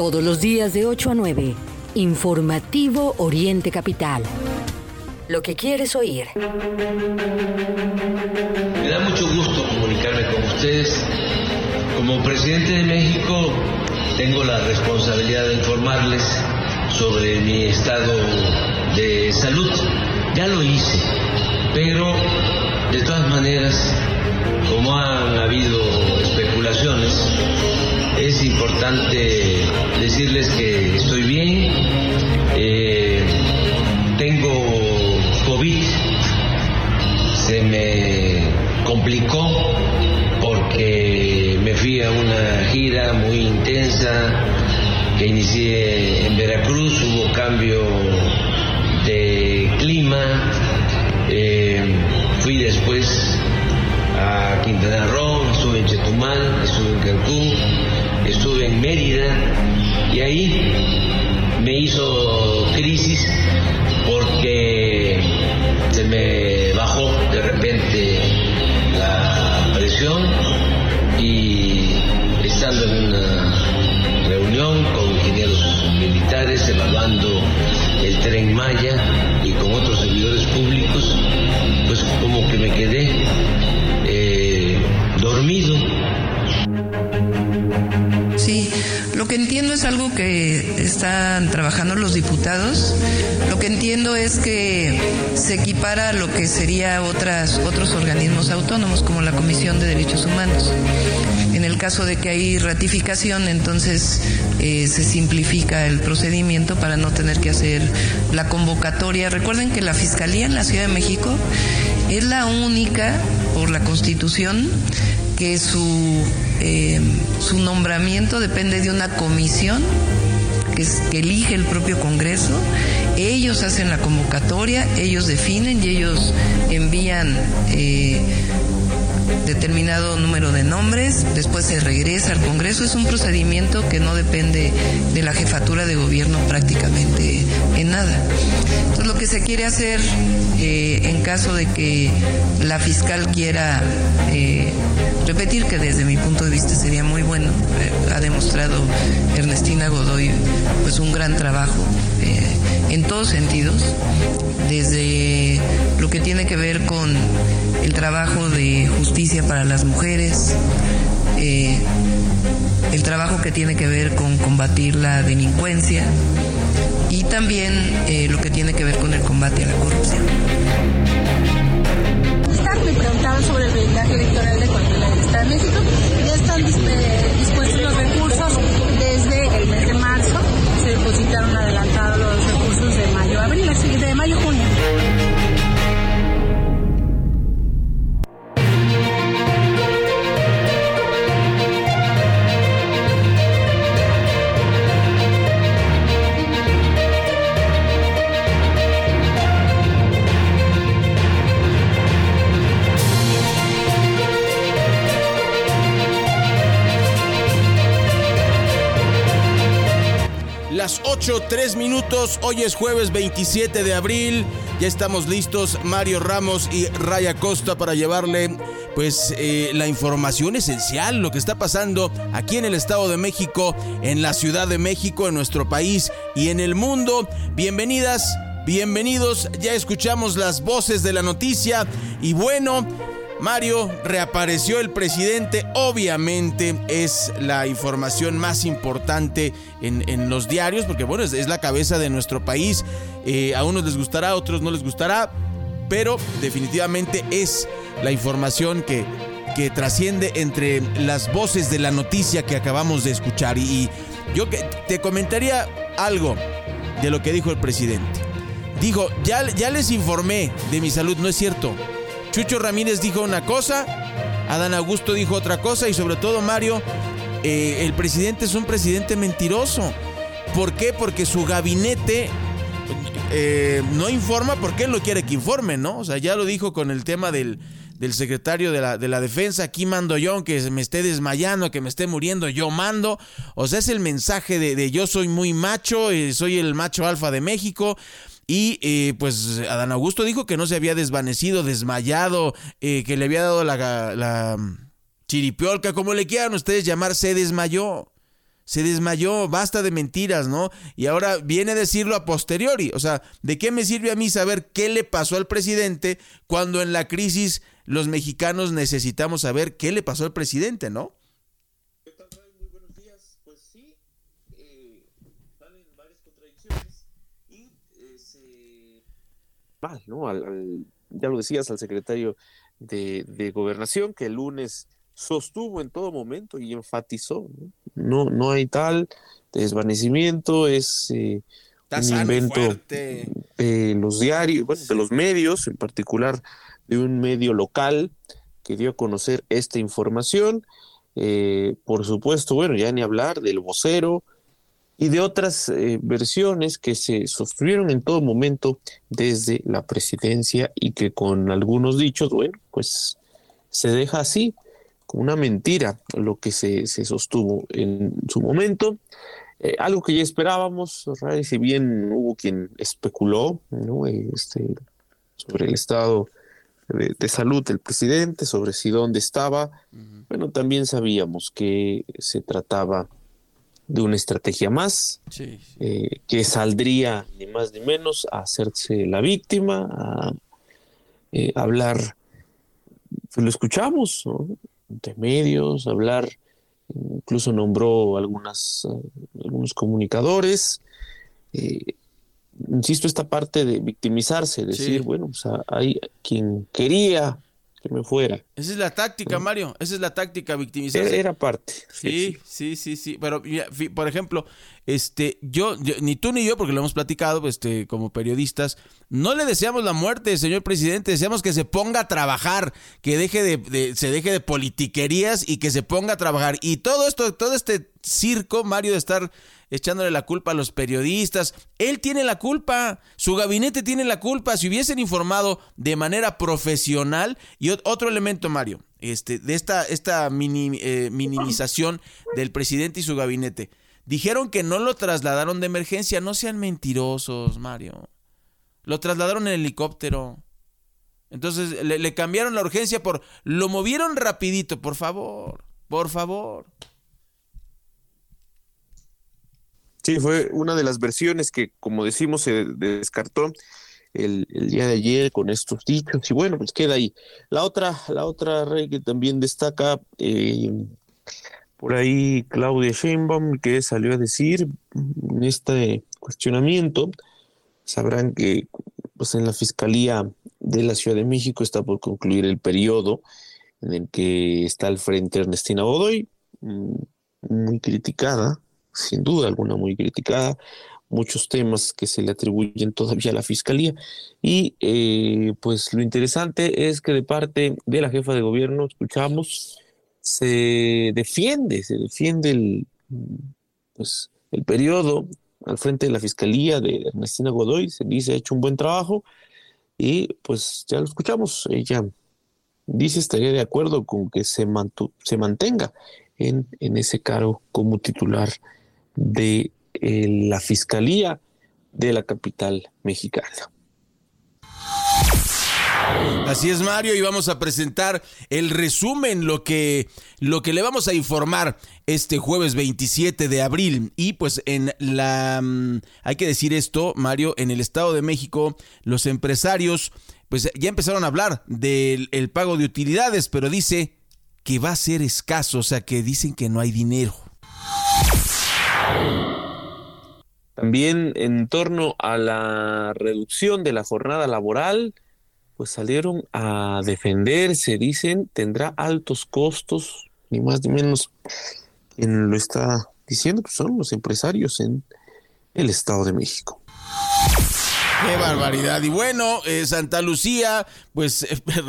Todos los días de 8 a 9. Informativo Oriente Capital. Lo que quieres oír. Me da mucho gusto comunicarme con ustedes. Como presidente de México tengo la responsabilidad de informarles sobre mi estado de salud. Ya lo hice, pero de todas maneras, como han habido especulaciones, es importante decirles que estoy bien, eh, tengo COVID, se me complicó porque me fui a una gira muy intensa que inicié en Veracruz, hubo cambio de clima, eh, fui después a Quintana Roo, estuve en Chetumal, estuve en Cancún, estuve en Mérida y ahí me hizo crisis porque se me bajó de repente la presión y estando en una reunión con ingenieros militares evaluando el tren Maya y con otros servidores públicos, pues como que me quedé Sí, lo que entiendo es algo que están trabajando los diputados. Lo que entiendo es que se equipara lo que sería otras, otros organismos autónomos, como la Comisión de Derechos Humanos. En el caso de que hay ratificación, entonces eh, se simplifica el procedimiento para no tener que hacer la convocatoria. Recuerden que la Fiscalía en la Ciudad de México es la única, por la Constitución, que su, eh, su nombramiento depende de una comisión que, elige el propio Congreso. Ellos hacen la convocatoria, ellos definen y ellos envían eh, determinado número de nombres, después se regresa al Congreso. Es un procedimiento que no depende de la jefatura de gobierno prácticamente en nada. Entonces lo que se quiere hacer eh, en caso de que la fiscal quiera eh, repetir, que desde mi punto de vista sería muy bueno, eh, ha demostrado Ernestina Godoy pues un gran trabajo en todos sentidos, desde lo que tiene que ver con el trabajo de justicia para las mujeres, eh, el trabajo que tiene que ver con combatir la delincuencia y también eh, lo que tiene que ver con el combate a la corrupción. Me preguntaban sobre el blindaje electoral de Coahuila del Estado de México. Ya están dispuestos los recursos desde el mes de marzo. Se depositaron adelantados los recursos de mayo abril, de mayo junio. 8, 3 minutos, hoy es jueves 27 de abril, ya estamos listos Mario Ramos y Raya Costa para llevarle pues eh, la información esencial, lo que está pasando aquí en el Estado de México, en la Ciudad de México, en nuestro país y en el mundo. Bienvenidas, bienvenidos, ya escuchamos las voces de la noticia y bueno, Mario, reapareció el presidente, obviamente es la información más importante en, en los diarios, porque bueno, es, la cabeza de nuestro país, eh, a unos les gustará, a otros no les gustará, pero definitivamente es la información que, que trasciende entre las voces de la noticia que acabamos de escuchar. Y, y yo te comentaría algo de lo que dijo el presidente. Dijo, ya, ya les informé de mi salud, no es cierto. Chucho Ramírez dijo una cosa, Adán Augusto dijo otra cosa y sobre todo Mario, eh, el presidente es un presidente mentiroso. ¿Por qué? Porque su gabinete eh, no informa porque él no quiere que informe, ¿no? O sea, ya lo dijo con el tema del, del secretario de la, de la defensa, aquí mando yo, aunque me esté desmayando, que me esté muriendo, yo mando. O sea, es el mensaje de, de yo soy muy macho, eh, soy el macho alfa de México. Y eh, pues Adán Augusto dijo que no se había desvanecido, desmayado, eh, que le había dado la, la chiripiolca, como le quieran ustedes llamar, se desmayó. se desmayó, basta de mentiras, ¿no? Y ahora viene a decirlo a posteriori. O sea, ¿de qué me sirve a mí saber qué le pasó al presidente cuando en la crisis los mexicanos necesitamos saber qué le pasó al presidente, ¿no? Muy buenos días. Pues sí, eh, salen varias contradicciones y eh, se... Mal, ¿no? Al, ya lo decías al secretario de, de Gobernación que el lunes sostuvo en todo momento y enfatizó, no, no, hay tal desvanecimiento, es eh, un invento de los diarios, bueno, de los medios, en particular de un medio local que dio a conocer esta información. Eh, por supuesto, bueno, ya ni hablar del vocero y de otras eh, versiones que se sostuvieron en todo momento desde la presidencia y que con algunos dichos, bueno, pues se deja así una mentira lo que se, sostuvo en su momento. Eh, algo que ya esperábamos, si bien hubo quien especuló este, sobre el estado de, salud del presidente, sobre si dónde estaba, bueno, también sabíamos que se trataba de una estrategia más, eh, que saldría ni más ni menos a hacerse la víctima, a eh, hablar, pues lo escuchamos, ¿no? de medios, hablar, incluso nombró algunas, eh, algunos comunicadores. Eh, insisto, esta parte de victimizarse, decir, bueno, sea, hay quien quería que me fuera. Esa es la táctica, Mario. Esa es la táctica, victimizarse. Era, parte. Sí, sí, sí, sí. Pero, por ejemplo, este, yo, ni tú ni yo, porque lo hemos platicado, este, como periodistas, no le deseamos la muerte, señor presidente. Deseamos que se ponga a trabajar, que deje de, se deje de politiquerías y que se ponga a trabajar. Y todo esto, todo este circo, Mario, de estar echándole la culpa a los periodistas. Él tiene la culpa, su gabinete tiene la culpa. Si hubiesen informado de manera profesional, y otro elemento, Mario, este, de esta, esta eh, minimización del presidente y su gabinete. Dijeron que no lo trasladaron de emergencia, no sean mentirosos, Mario. Lo trasladaron en helicóptero. Entonces le, le cambiaron la urgencia por... Lo movieron rapidito, por favor, por favor. Sí, fue una de las versiones que, como decimos, se descartó el, día de ayer con estos dichos y bueno, pues queda ahí. La otra, la otra rey que también destaca eh, por ahí Claudia Sheinbaum que salió a decir en este cuestionamiento, sabrán que pues en la Fiscalía de la Ciudad de México está por concluir el periodo en el que está al frente Ernestina Godoy, mm, muy criticada sin duda alguna muy criticada, muchos temas que se le atribuyen todavía a la fiscalía. Y eh, pues lo interesante es que de parte de la jefa de gobierno, escuchamos, se defiende, se defiende el, pues, el periodo al frente de la fiscalía de Ernestina Godoy, se dice ha hecho un buen trabajo y pues ya lo escuchamos, ella dice estaría de acuerdo con que se, se mantenga en, en ese cargo como titular de eh, la Fiscalía de la capital mexicana. Así es, Mario, y vamos a presentar el resumen, lo que, lo que le vamos a informar este jueves 27 de abril. Y pues en la, mm, hay que decir esto, Mario, en el Estado de México, los empresarios, pues ya empezaron a hablar del pago de utilidades, pero dice que va a ser escaso, o sea, que dicen que no hay dinero. También en torno a la reducción de la jornada laboral, pues salieron a defenderse, dicen, tendrá altos costos, ni más ni menos. Quien lo está diciendo pues son los empresarios en el Estado de México. Qué barbaridad. Y bueno, eh, Santa Lucía, pues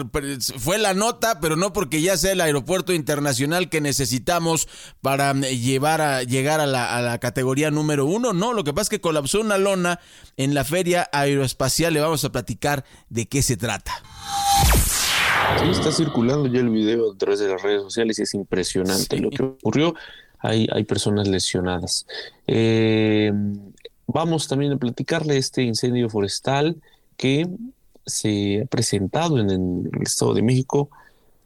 fue la nota, pero no porque ya sea el aeropuerto internacional que necesitamos para mm, llevar a, llegar a la, categoría número uno. No, lo que pasa es que colapsó una lona en la feria aeroespacial. Le vamos a platicar de qué se trata. Sí, está circulando ya el video a través de las redes sociales y es impresionante lo que ocurrió. Hay, hay personas lesionadas. Eh, Vamos también a platicarle este incendio forestal que se ha presentado en el Estado de México.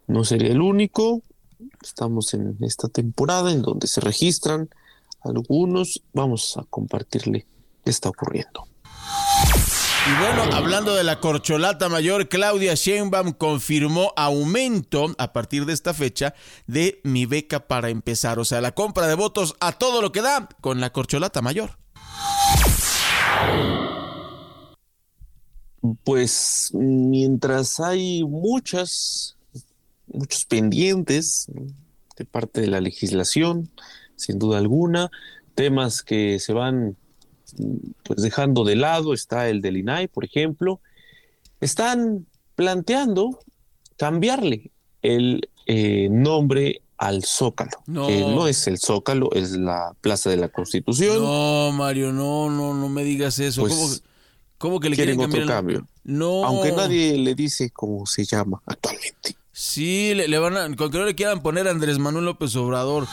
No sería el único. Estamos en esta temporada en donde se registran algunos. Vamos a compartirle qué está ocurriendo. Y bueno, hablando de la corcholata mayor, Claudia Sheinbaum confirmó aumento a partir de esta fecha de mi beca para empezar. O sea, la compra de votos a todo lo que da con la corcholata mayor. Pues mientras hay muchas, muchos pendientes de parte de la legislación, sin duda alguna, temas que se van pues dejando de lado, está el del INAI, por ejemplo, están planteando cambiarle el eh, nombre al Zócalo, no. que no es el Zócalo, es la Plaza de la Constitución. No, Mario, no, no, no me digas eso. Pues, ¿Cómo, que le quieren, quieren otro cambio? No. Aunque nadie le dice cómo se llama actualmente. Sí, le, le van a, con que no le quieran poner Andrés Manuel López Obrador.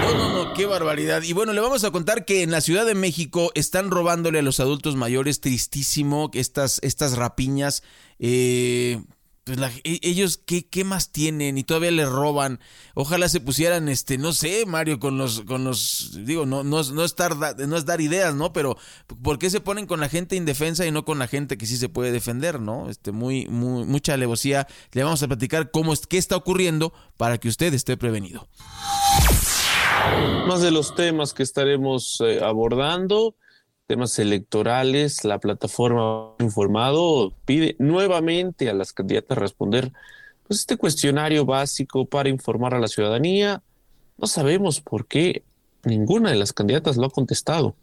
No, no, no, qué barbaridad. Y bueno, le vamos a contar que en la Ciudad de México están robándole a los adultos mayores, tristísimo, estas, estas rapiñas. Eh, pues e, ellos, ¿qué, ¿qué más tienen? Y todavía le roban. Ojalá se pusieran, este, no sé, Mario, con los, con los, digo, no, no, no, no es dar ideas, ¿no? Pero, ¿por qué se ponen con la gente indefensa y no con la gente que sí se puede defender, ¿no? Este, muy, muy, mucha alevosía. Le vamos a platicar cómo, qué está ocurriendo para que usted esté prevenido. Más de los temas que estaremos eh, abordando, temas electorales, la plataforma informado pide nuevamente a las candidatas responder pues, este cuestionario básico para informar a la ciudadanía. No sabemos por qué ninguna de las candidatas lo ha contestado.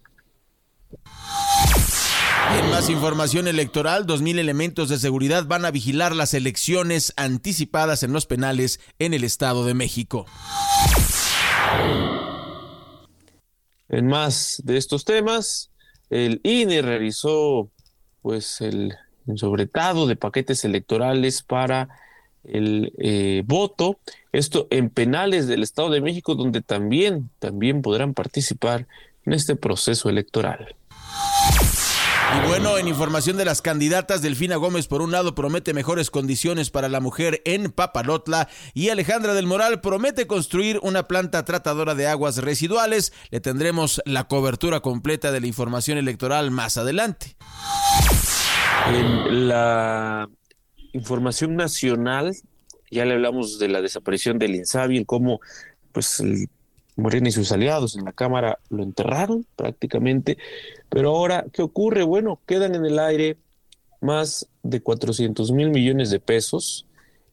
En más información electoral, 2.000 elementos de seguridad van a vigilar las elecciones anticipadas en los penales en el Estado de México. En más de estos temas, el INE realizó pues el sobretado de paquetes electorales para el eh, voto, esto en penales del Estado de México, donde también, también podrán participar en este proceso electoral. Y bueno, en información de las candidatas, Delfina Gómez por un lado promete mejores condiciones para la mujer en Papalotla y Alejandra del Moral promete construir una planta tratadora de aguas residuales. Le tendremos la cobertura completa de la información electoral más adelante. En la información nacional, ya le hablamos de la desaparición del INSABI, cómo pues el Morena y sus aliados en la Cámara lo enterraron prácticamente. Pero ahora, ¿qué ocurre? Bueno, quedan en el aire más de 400 mil millones de pesos.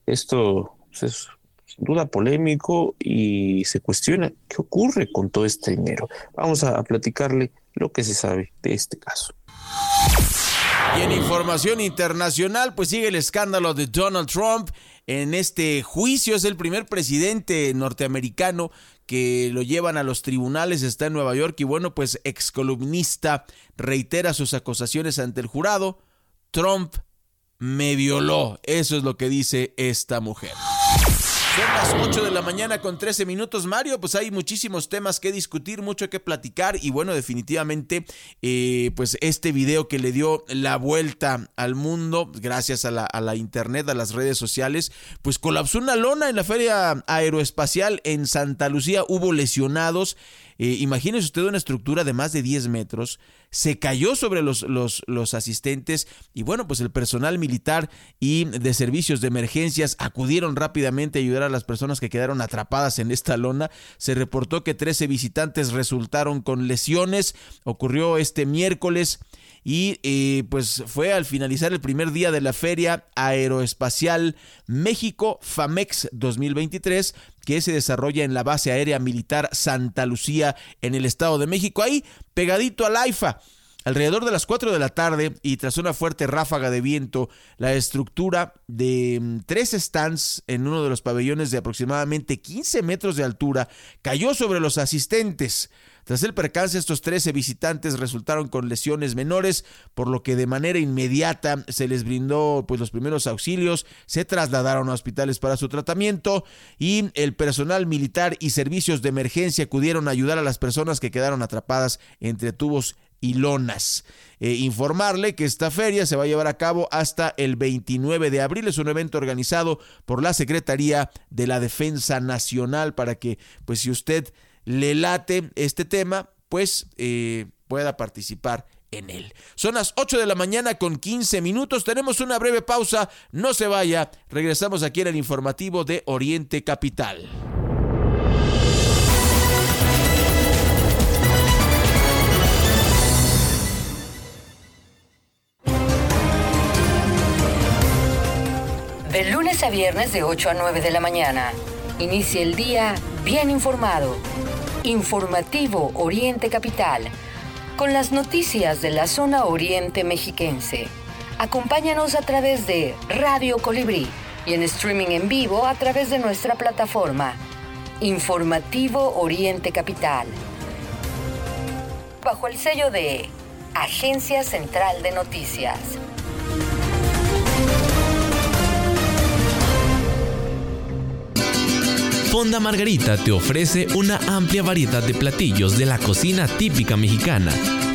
Esto pues, es sin duda polémico y se cuestiona qué ocurre con todo este dinero. Vamos a platicarle lo que se sabe de este caso. Y en información internacional, pues sigue el escándalo de Donald Trump. En este juicio es el primer presidente norteamericano que lo llevan a los tribunales, está en Nueva York y bueno, pues excolumnista reitera sus acusaciones ante el jurado. Trump me violó, eso es lo que dice esta mujer. Son las 8 de la mañana con 13 minutos, Mario. Pues hay muchísimos temas que discutir, mucho que platicar. Y bueno, definitivamente, eh, pues este video que le dio la vuelta al mundo, gracias a la, a la internet, a las redes sociales, pues colapsó una lona en la feria aeroespacial en Santa Lucía. Hubo lesionados. Eh, imagínese usted una estructura de más de 10 metros, se cayó sobre los, los, los asistentes y bueno, pues el personal militar y de servicios de emergencias acudieron rápidamente a ayudar a las personas que quedaron atrapadas en esta lona. Se reportó que 13 visitantes resultaron con lesiones. Ocurrió este miércoles y eh, pues fue al finalizar el primer día de la Feria Aeroespacial México FAMEX 2023 que se desarrolla en la base aérea militar Santa Lucía en el Estado de México, ahí pegadito al AIFA. Alrededor de las 4 de la tarde y tras una fuerte ráfaga de viento, la estructura de mm, tres stands en uno de los pabellones de aproximadamente 15 metros de altura cayó sobre los asistentes. Tras el percance, estos 13 visitantes resultaron con lesiones menores, por lo que de manera inmediata se les brindó pues, los primeros auxilios, se trasladaron a hospitales para su tratamiento y el personal militar y servicios de emergencia acudieron a ayudar a las personas que quedaron atrapadas entre tubos y lonas. Eh, informarle que esta feria se va a llevar a cabo hasta el 29 de abril. Es un evento organizado por la Secretaría de la Defensa Nacional para que, pues si usted le late este tema, pues eh, pueda participar en él. Son las 8 de la mañana con 15 minutos. Tenemos una breve pausa. No se vaya. Regresamos aquí en el informativo de Oriente Capital. De lunes a viernes de 8 a 9 de la mañana. Inicia el día bien informado. Informativo Oriente Capital. Con las noticias de la zona oriente mexiquense. Acompáñanos a través de Radio Colibrí y en streaming en vivo a través de nuestra plataforma. Informativo Oriente Capital. Bajo el sello de Agencia Central de Noticias. Fonda Margarita te ofrece una amplia variedad de platillos de la cocina típica mexicana.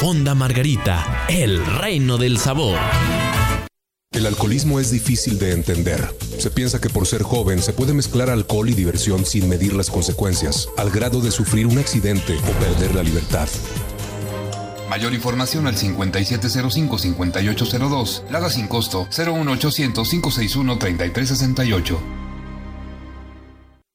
Fonda Margarita, el reino del sabor. El alcoholismo es difícil de entender. Se piensa que por ser joven se puede mezclar alcohol y diversión sin medir las consecuencias, al grado de sufrir un accidente o perder la libertad. Mayor información al 5705-5802, Lada sin costo 01800-561-3368.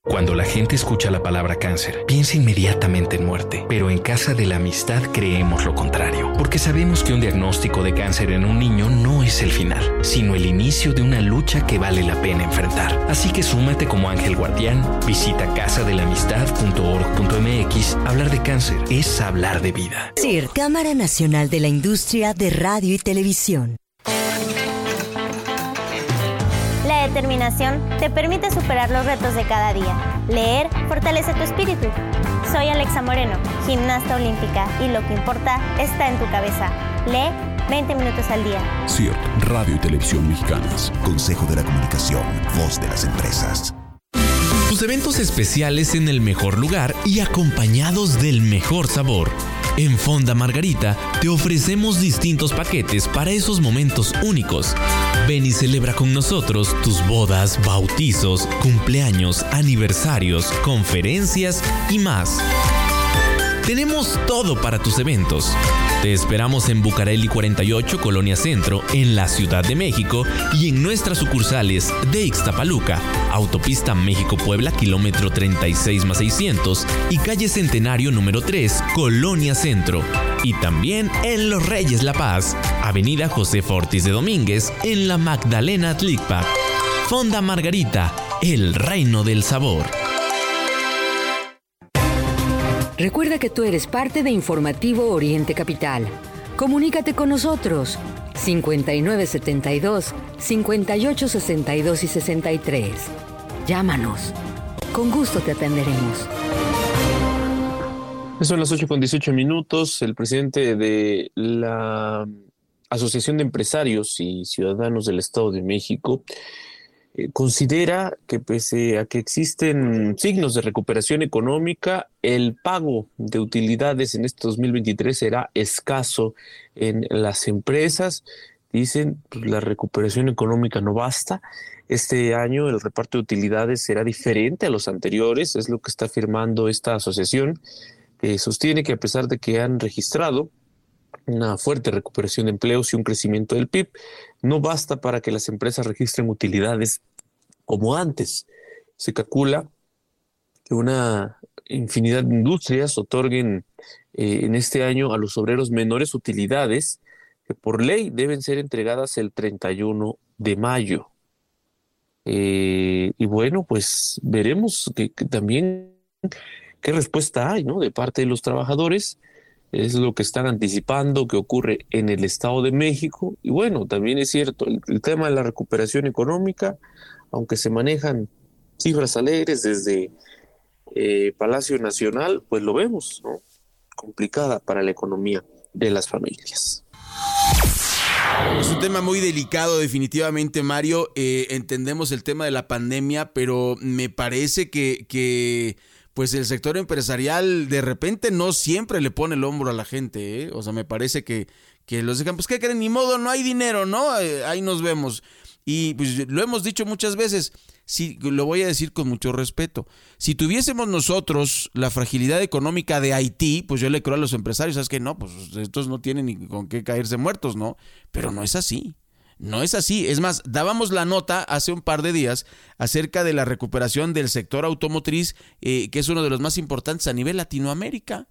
Cuando la gente escucha la palabra cáncer, piensa inmediatamente en muerte, pero en Casa de la Amistad creemos lo contrario, porque sabemos que un diagnóstico de cáncer en un niño no es el final, sino el inicio de una lucha que vale la pena enfrentar. Así que súmate como ángel guardián, visita casadelamistad.org.mx. Hablar de cáncer es hablar de vida. CIR, Cámara Nacional de la Industria de Radio y Televisión. La determinación te permite superar los retos de cada día. Leer fortalece tu espíritu. Soy Alexa Moreno, gimnasta olímpica, y lo que importa está en tu cabeza. Lee 20 minutos al día. CIRT, Radio y Televisión Mexicanas. Consejo de la Comunicación, Voz de las Empresas. Tus eventos especiales en el mejor lugar y acompañados del mejor sabor. En Fonda Margarita te ofrecemos distintos paquetes para esos momentos únicos. Ven y celebra con nosotros tus bodas, bautizos, cumpleaños, aniversarios, conferencias y más. Tenemos todo para tus eventos. Te esperamos en Bucareli 48, Colonia Centro, en la Ciudad de México y en nuestras sucursales de Ixtapaluca, Autopista México-Puebla, kilómetro 36 más 600 y calle Centenario número 3, Colonia Centro. Y también en Los Reyes La Paz, Avenida José Fortis de Domínguez, en la Magdalena Tlicpac. Fonda Margarita, el reino del sabor. Recuerda que tú eres parte de Informativo Oriente Capital. Comunícate con nosotros 5972 5862 y 63. Llámanos. Con gusto te atenderemos. Son las 8 con 18 minutos. El presidente de la Asociación de Empresarios y Ciudadanos del Estado de México eh, considera que pese a que existen signos de recuperación económica, el pago de utilidades en este 2023 será escaso en las empresas. Dicen, pues, la recuperación económica no basta. Este año el reparto de utilidades será diferente a los anteriores, es lo que está afirmando esta asociación, sostiene que a pesar de que han registrado una fuerte recuperación de empleos y un crecimiento del PIB, no basta para que las empresas registren utilidades como antes. Se calcula que una infinidad de industrias otorguen eh, en este año a los obreros menores utilidades que por ley deben ser entregadas el 31 de mayo. Eh, y bueno, pues veremos que también qué respuesta hay ¿no? de parte de los trabajadores es lo que están anticipando que ocurre en el Estado de México. Y bueno, también es cierto, el, tema de la recuperación económica, aunque se manejan cifras alegres desde eh, Palacio Nacional, pues lo vemos, ¿no? Complicada para la economía de las familias. Es un tema muy delicado, definitivamente, Mario. Eh, entendemos el tema de la pandemia, pero me parece que pues el sector empresarial de repente no siempre le pone el hombro a la gente, ¿eh? O sea, me parece que, que los dejan, pues ¿qué creen? Ni modo, no hay dinero, ¿no? Eh, ahí nos vemos. Y pues lo hemos dicho muchas veces, sí, lo voy a decir con mucho respeto. Si tuviésemos nosotros la fragilidad económica de Haití, pues yo le creo a los empresarios, ¿sabes que No, pues estos no tienen ni con qué caerse muertos, ¿no? Pero no es así. No es así. Es más, dábamos la nota hace un par de días acerca de la recuperación del sector automotriz, eh, que es uno de los más importantes a nivel Latinoamérica.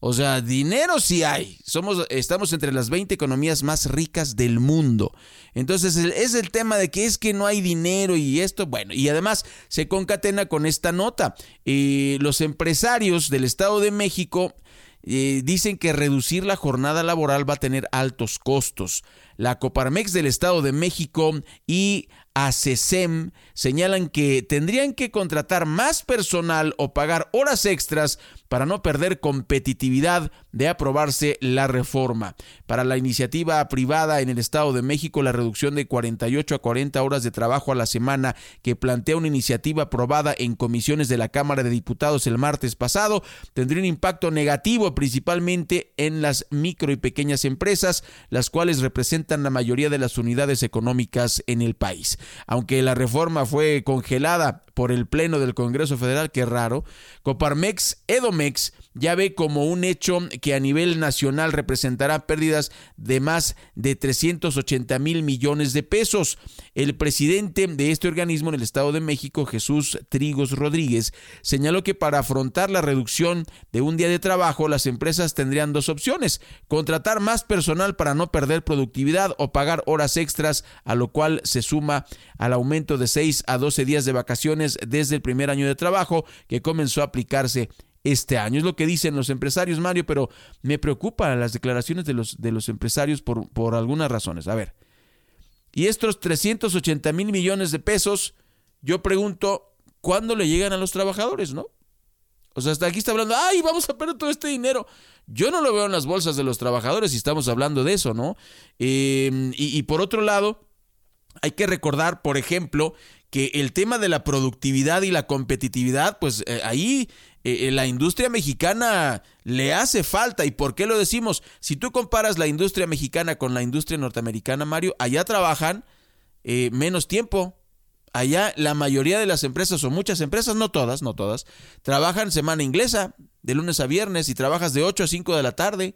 O sea, dinero sí hay. Somos, estamos entre las 20 economías más ricas del mundo. Entonces, es el tema de que es que no hay dinero y esto, bueno, y además se concatena con esta nota. Eh, los empresarios del Estado de México eh, dicen que reducir la jornada laboral va a tener altos costos. La Coparmex del Estado de México y ACESEM señalan que tendrían que contratar más personal o pagar horas extras para no perder competitividad de aprobarse la reforma. Para la iniciativa privada en el Estado de México, la reducción de 48 a 40 horas de trabajo a la semana que plantea una iniciativa aprobada en comisiones de la Cámara de Diputados el martes pasado tendría un impacto negativo principalmente en las micro y pequeñas empresas, las cuales representan la mayoría de las unidades económicas en el país. Aunque la reforma fue congelada por el Pleno del Congreso Federal, que raro, Coparmex, Edomex, ya ve como un hecho que a nivel nacional representará pérdidas de más de 380 mil millones de pesos. El presidente de este organismo en el Estado de México, Jesús Trigos Rodríguez, señaló que para afrontar la reducción de un día de trabajo, las empresas tendrían dos opciones, contratar más personal para no perder productividad o pagar horas extras, a lo cual se suma al aumento de 6 a 12 días de vacaciones desde el primer año de trabajo que comenzó a aplicarse este año. Es lo que dicen los empresarios, Mario, pero me preocupan las declaraciones de los, de los empresarios por, por algunas razones. A ver, y estos 380 mil millones de pesos, yo pregunto, ¿cuándo le llegan a los trabajadores, no? O sea, hasta aquí está hablando, ay, vamos a perder todo este dinero. Yo no lo veo en las bolsas de los trabajadores y estamos hablando de eso, ¿no? Y, y por otro lado, hay que recordar, por ejemplo, que el tema de la productividad y la competitividad, pues eh, ahí eh, la industria mexicana le hace falta. ¿Y por qué lo decimos? Si tú comparas la industria mexicana con la industria norteamericana, Mario, allá trabajan eh, menos tiempo. Allá la mayoría de las empresas, o muchas empresas, no todas, no todas, trabajan semana inglesa, de lunes a viernes, y trabajas de 8 a 5 de la tarde.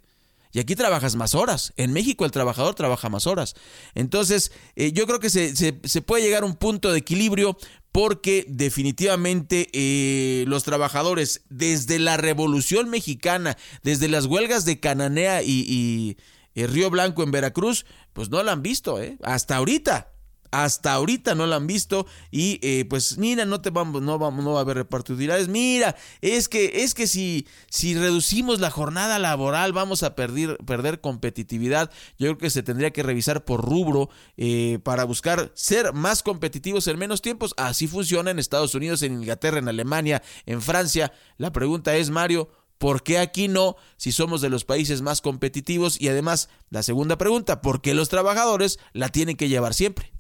Y aquí trabajas más horas. En México el trabajador trabaja más horas. Entonces, eh, yo creo que se, se, puede llegar a un punto de equilibrio porque definitivamente eh, los trabajadores desde la Revolución Mexicana, desde las huelgas de Cananea y, y, y Río Blanco en Veracruz, pues no la han visto, ¿eh? Hasta ahorita. Hasta ahorita no la han visto y eh, pues mira, no te vamos, no vamos, no va a haber reparto. Mira, es que es que si si reducimos la jornada laboral vamos a perder perder competitividad. Yo creo que se tendría que revisar por rubro eh, para buscar ser más competitivos en menos tiempos. Así funciona en Estados Unidos, en Inglaterra, en Alemania, en Francia. La pregunta es Mario. ¿Por qué aquí no si somos de los países más competitivos? Y además, la segunda pregunta, ¿por qué los trabajadores la tienen que llevar siempre?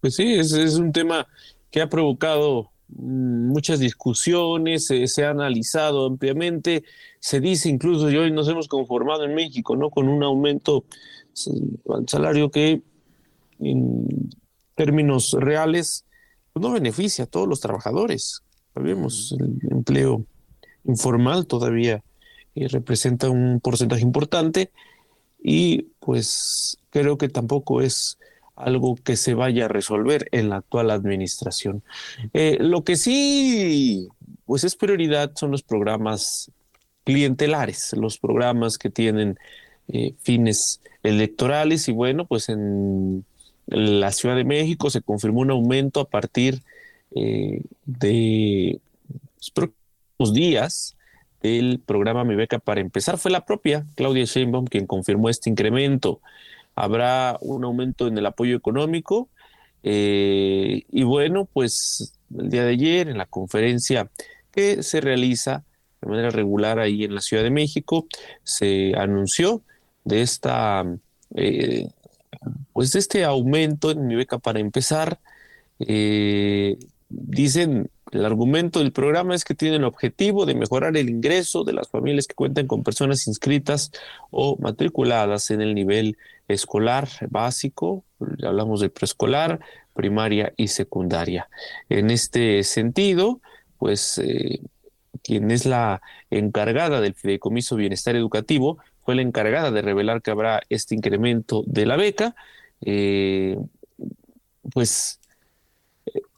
Pues sí, es, un tema que ha provocado mm, muchas discusiones, se ha analizado ampliamente, se dice incluso, y hoy nos hemos conformado en México, ¿no? Con un aumento al salario que en términos reales pues no beneficia a todos los trabajadores. Sabemos, el empleo informal todavía eh, representa un porcentaje importante y pues creo que tampoco es algo que se vaya a resolver en la actual administración. Eh, lo que sí, pues es prioridad son los programas clientelares, los programas que tienen eh, fines electorales y bueno, pues en la Ciudad de México se confirmó un aumento a partir eh, de los próximos días del programa Mi Beca para empezar fue la propia Claudia Sheinbaum quien confirmó este incremento. Habrá un aumento en el apoyo económico eh, y bueno, pues el día de ayer en la conferencia que se realiza de manera regular ahí en la Ciudad de México se anunció de esta eh, pues de este aumento en mi beca para empezar. Eh, dicen el argumento del programa es que tiene el objetivo de mejorar el ingreso de las familias que cuentan con personas inscritas o matriculadas en el nivel escolar básico, hablamos de preescolar, primaria y secundaria. En este sentido, pues eh, quien es la encargada del Fideicomiso Bienestar Educativo fue la encargada de revelar que habrá este incremento de la beca. Eh, pues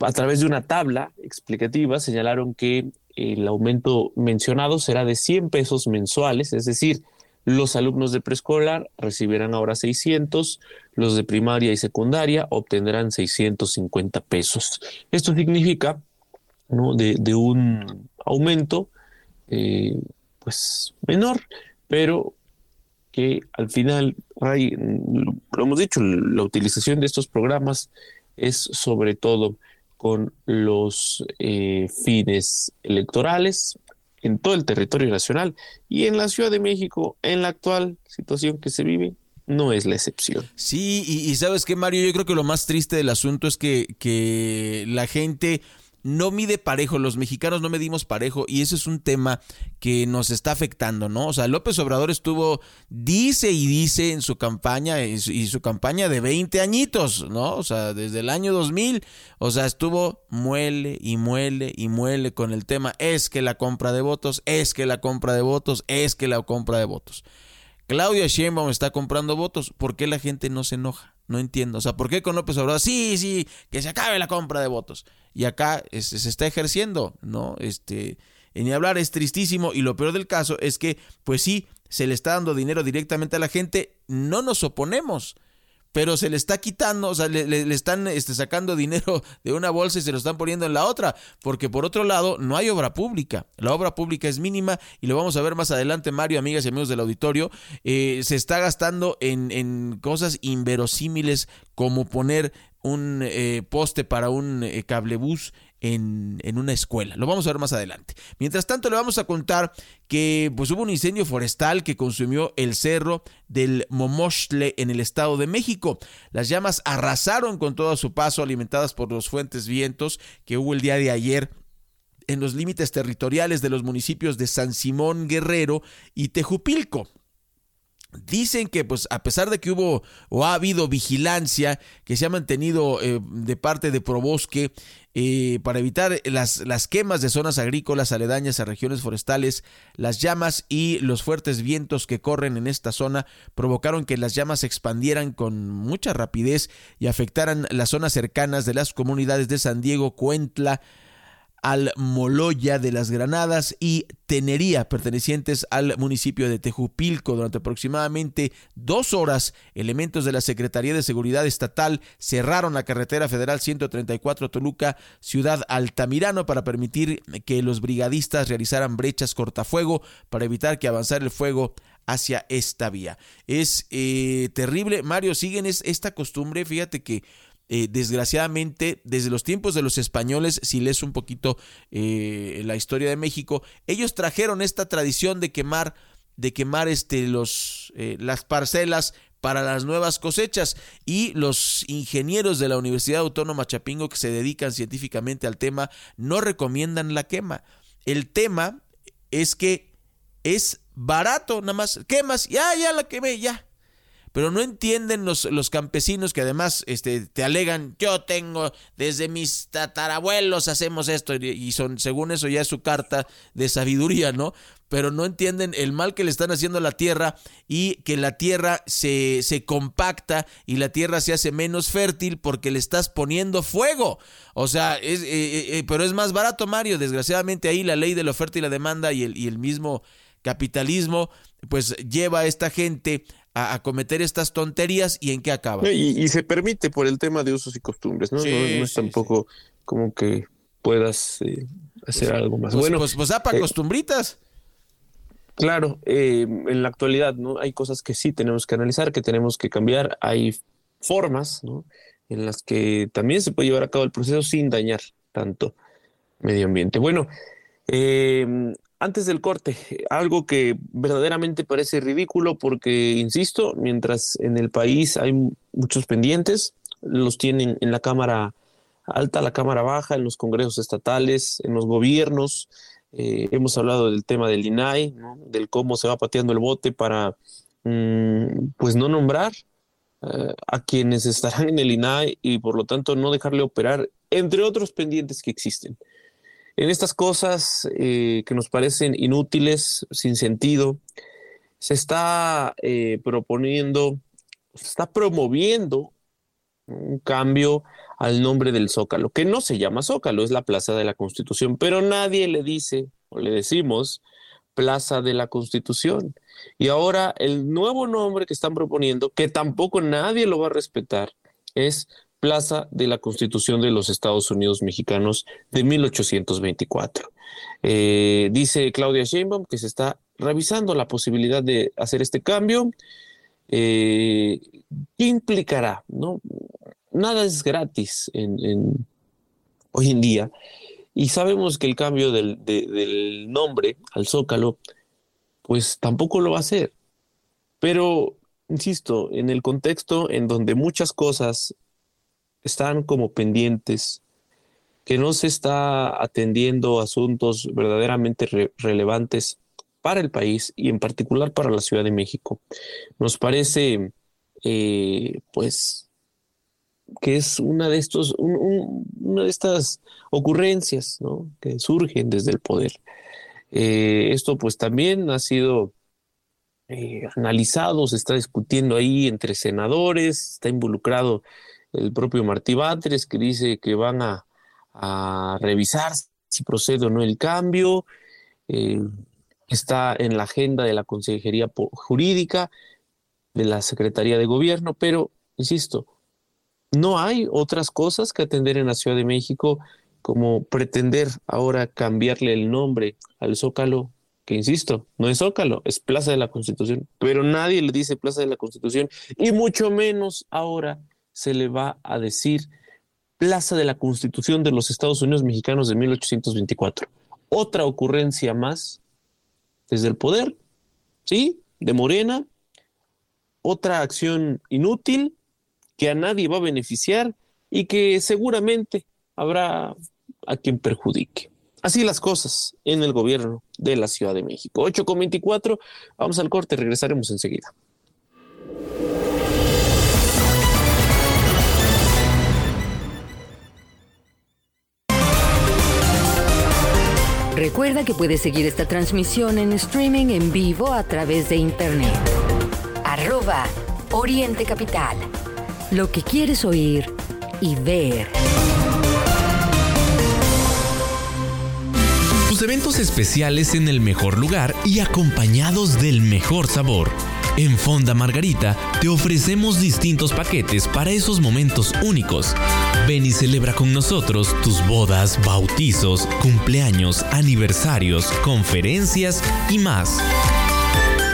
a través de una tabla explicativa señalaron que el aumento mencionado será de 100 pesos mensuales, es decir, los alumnos de preescolar recibirán ahora 600, los de primaria y secundaria obtendrán 650 pesos. Esto significa ¿no? de, un aumento eh, pues menor, pero que al final, lo hemos dicho, la utilización de estos programas es sobre todo con los eh, fines electorales en todo el territorio nacional y en la Ciudad de México, en la actual situación que se vive, no es la excepción. Sí, y, y sabes qué, Mario, yo creo que lo más triste del asunto es que, que la gente no mide parejo, los mexicanos no medimos parejo y ese es un tema que nos está afectando, ¿no? O sea, López Obrador estuvo, dice y dice en su campaña, y su, campaña de 20 añitos, ¿no? O sea, desde el año 2000, o sea, estuvo muele y muele y muele con el tema, es que la compra de votos, es que la compra de votos, es que la compra de votos. Claudia Sheinbaum está comprando votos, ¿por qué la gente no se enoja? No entiendo. O sea, ¿por qué con López Obrador? Sí, sí, que se acabe la compra de votos. Y acá se está ejerciendo, ¿no? Este, ni hablar es tristísimo y lo peor del caso es que, pues sí, se le está dando dinero directamente a la gente, no nos oponemos pero se le está quitando, o sea, le, están este, sacando dinero de una bolsa y se lo están poniendo en la otra, porque por otro lado no hay obra pública, la obra pública es mínima y lo vamos a ver más adelante, Mario, amigas y amigos del auditorio, eh, se está gastando en, en cosas inverosímiles como poner un eh, poste para un eh, cablebús en, una escuela. Lo vamos a ver más adelante. Mientras tanto, le vamos a contar que pues, hubo un incendio forestal que consumió el cerro del Momoshle en el Estado de México. Las llamas arrasaron con todo su paso, alimentadas por los fuentes vientos que hubo el día de ayer en los límites territoriales de los municipios de San Simón Guerrero y Tejupilco. Dicen que pues a pesar de que hubo o ha habido vigilancia que se ha mantenido eh, de parte de Probosque eh, para evitar las, las quemas de zonas agrícolas aledañas a regiones forestales, las llamas y los fuertes vientos que corren en esta zona provocaron que las llamas se expandieran con mucha rapidez y afectaran las zonas cercanas de las comunidades de San Diego, Cuentla, al Moloya de las Granadas y Tenería, pertenecientes al municipio de Tejupilco. Durante aproximadamente dos horas, elementos de la Secretaría de Seguridad Estatal cerraron la carretera federal 134 Toluca, ciudad Altamirano, para permitir que los brigadistas realizaran brechas cortafuego para evitar que avanzara el fuego hacia esta vía. Es eh, terrible, Mario, siguen esta costumbre, fíjate que eh, desgraciadamente, desde los tiempos de los españoles, si lees un poquito eh, la historia de México, ellos trajeron esta tradición de quemar, de quemar este, los, eh, las parcelas para las nuevas cosechas. Y los ingenieros de la Universidad Autónoma Chapingo que se dedican científicamente al tema no recomiendan la quema. El tema es que es barato, nada más. Quemas, ya, ya la quemé, ya, pero no entienden los, los campesinos que además este, te alegan, yo tengo, desde mis tatarabuelos hacemos esto, y son, según eso ya es su carta de sabiduría, ¿no? Pero no entienden el mal que le están haciendo a la tierra y que la tierra se, se compacta y la tierra se hace menos fértil porque le estás poniendo fuego. O sea, es, eh, eh, eh, pero es más barato, Mario. Desgraciadamente ahí la ley de la oferta y la demanda y el, y el mismo capitalismo, pues lleva a esta gente a, cometer estas tonterías y en qué acaba. Y, se permite por el tema de usos y costumbres, ¿no? no, es tampoco como que puedas eh, hacer pues, algo más. Pues, bueno, pues, pues para eh, costumbritas. claro, eh, en la actualidad, ¿no? Hay cosas que sí tenemos que analizar, que tenemos que cambiar. Hay formas, ¿no? En las que también se puede llevar a cabo el proceso sin dañar tanto medio ambiente. Bueno, eh, antes del corte, algo que verdaderamente parece ridículo porque, insisto, mientras en el país hay muchos pendientes, los tienen en la Cámara Alta, la Cámara Baja, en los congresos estatales, en los gobiernos. Eh, hemos hablado del tema del INAI, del cómo se va pateando el bote para, mm, pues, no nombrar eh, a quienes estarán en el INAI y por lo tanto no dejarle operar, entre otros pendientes que existen. En estas cosas eh, que nos parecen inútiles, sin sentido, se está proponiendo, se está promoviendo un cambio al nombre del Zócalo, que no se llama Zócalo, es la Plaza de la Constitución, pero nadie le dice o le decimos Plaza de la Constitución. Y ahora el nuevo nombre que están proponiendo, que tampoco nadie lo va a respetar, es Plaza de la Constitución de los Estados Unidos Mexicanos de 1824. Eh, dice Claudia Sheinbaum que se está revisando la posibilidad de hacer este cambio. Eh, ¿Qué implicará? No? nada es gratis hoy en día. Y sabemos que el cambio del, del nombre al Zócalo, pues tampoco lo va a hacer. Pero, insisto, en el contexto en donde muchas cosas están como pendientes, que no se está atendiendo asuntos verdaderamente relevantes para el país y en particular para la Ciudad de México. Nos parece, eh, pues, que es una de estos, una de estas ocurrencias que surgen desde el poder. Eh, esto pues también ha sido eh, analizado, se está discutiendo ahí entre senadores, está involucrado el propio Martí Batres que dice que van a, revisar si procede o no el cambio, eh, está en la agenda de la Consejería Jurídica, de la Secretaría de Gobierno, pero, insisto, no hay otras cosas que atender en la Ciudad de México como pretender ahora cambiarle el nombre al Zócalo, que insisto, no es Zócalo, es Plaza de la Constitución, pero nadie le dice Plaza de la Constitución y mucho menos ahora se le va a decir Plaza de la Constitución de los Estados Unidos Mexicanos de 1824. Otra ocurrencia más desde el poder, ¿sí? De Morena, otra acción inútil que a nadie va a beneficiar y que seguramente habrá a quien perjudique. Así las cosas en el gobierno de la Ciudad de México. 8 con 24, vamos al corte, regresaremos enseguida. Recuerda que puedes seguir esta transmisión en streaming en vivo a través de internet. Arroba Oriente Capital lo que quieres oír y ver. Tus eventos especiales en el mejor lugar y acompañados del mejor sabor. En Fonda Margarita te ofrecemos distintos paquetes para esos momentos únicos. Ven y celebra con nosotros tus bodas, bautizos, cumpleaños, aniversarios, conferencias y más.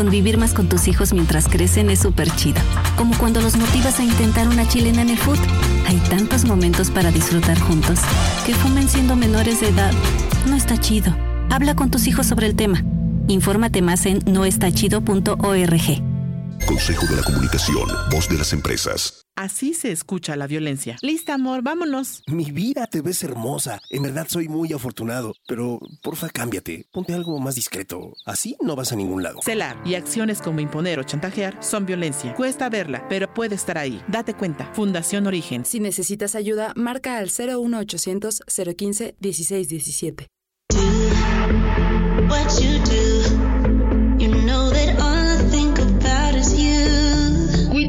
Convivir más con tus hijos mientras crecen es súper chido. Como cuando los motivas a intentar una chilena en el food hay tantos momentos para disfrutar juntos. Que fumen siendo menores de edad. No está chido. Habla con tus hijos sobre el tema. Infórmate más en noestachido.org. Consejo de la Comunicación, voz de las empresas. Así se escucha la violencia. Lista, amor, vámonos. Mi vida, te ves hermosa. En verdad soy muy afortunado. Pero, porfa, cámbiate. Ponte algo más discreto. Así no vas a ningún lado. Celar y acciones como imponer o chantajear son violencia. Cuesta verla, pero puede estar ahí. Date cuenta. Fundación Origen. Si necesitas ayuda, marca al 01800 015 1617.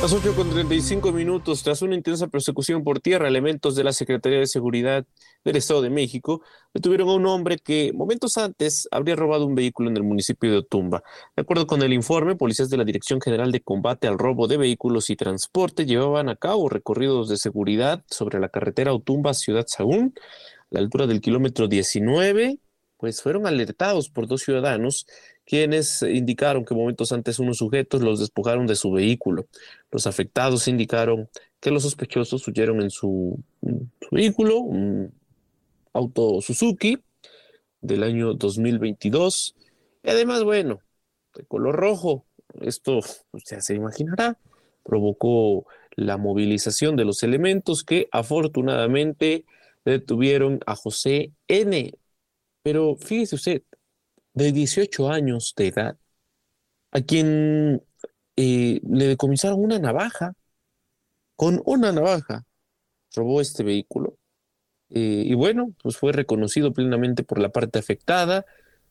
Las 8 con 35 minutos, tras una intensa persecución por tierra, elementos de la Secretaría de Seguridad del Estado de México detuvieron a un hombre que momentos antes habría robado un vehículo en el municipio de Otumba. De acuerdo con el informe, policías de la Dirección General de Combate al Robo de Vehículos y Transporte llevaban a cabo recorridos de seguridad sobre la carretera Otumba Ciudad Sagún, a la altura del kilómetro 19, pues fueron alertados por dos ciudadanos quienes indicaron que momentos antes unos sujetos los despojaron de su vehículo. Los afectados indicaron que los sospechosos huyeron en su, su vehículo, un auto Suzuki del año 2022. Y además, bueno, de color rojo, esto pues, ya se imaginará, provocó la movilización de los elementos que afortunadamente detuvieron a José N. Pero fíjese usted, de 18 años de edad, a quien eh, le decomisaron una navaja, con una navaja, robó este vehículo. Eh, y bueno, pues fue reconocido plenamente por la parte afectada,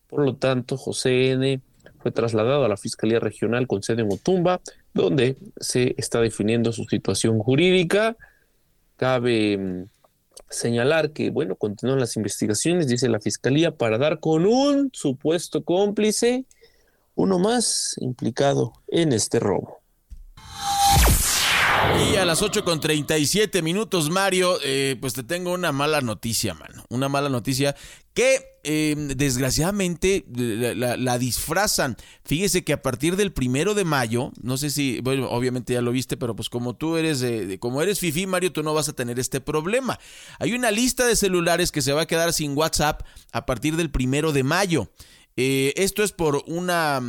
por lo tanto, José N. fue trasladado a la Fiscalía Regional con sede en Otumba, donde se está definiendo su situación jurídica. Cabe mm, señalar que, bueno, continúan las investigaciones, dice la Fiscalía, para dar con un supuesto cómplice, uno más implicado en este robo. Y a las 8 con 37 minutos, Mario, eh, pues te tengo una mala noticia, mano. Una mala noticia que eh, desgraciadamente la, disfrazan. Fíjese que a partir del primero de mayo, no sé si, bueno, obviamente ya lo viste, pero pues como tú eres, de, como eres Fifi, Mario, tú no vas a tener este problema. Hay una lista de celulares que se va a quedar sin WhatsApp a partir del primero de mayo. Eh, esto es por una,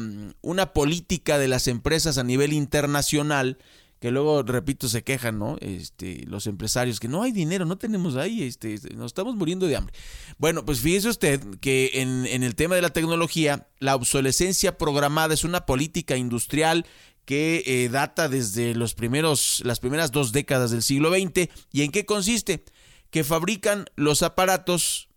una política de las empresas a nivel internacional que luego, repito, se quejan, ¿no? Este, los empresarios, que no hay dinero, no tenemos ahí, este, este, nos estamos muriendo de hambre. Bueno, pues fíjese usted que en, en el tema de la tecnología, la obsolescencia programada es una política industrial que eh, data desde los primeros, las primeras dos décadas del siglo XX. ¿Y en qué consiste? Que fabrican los aparatos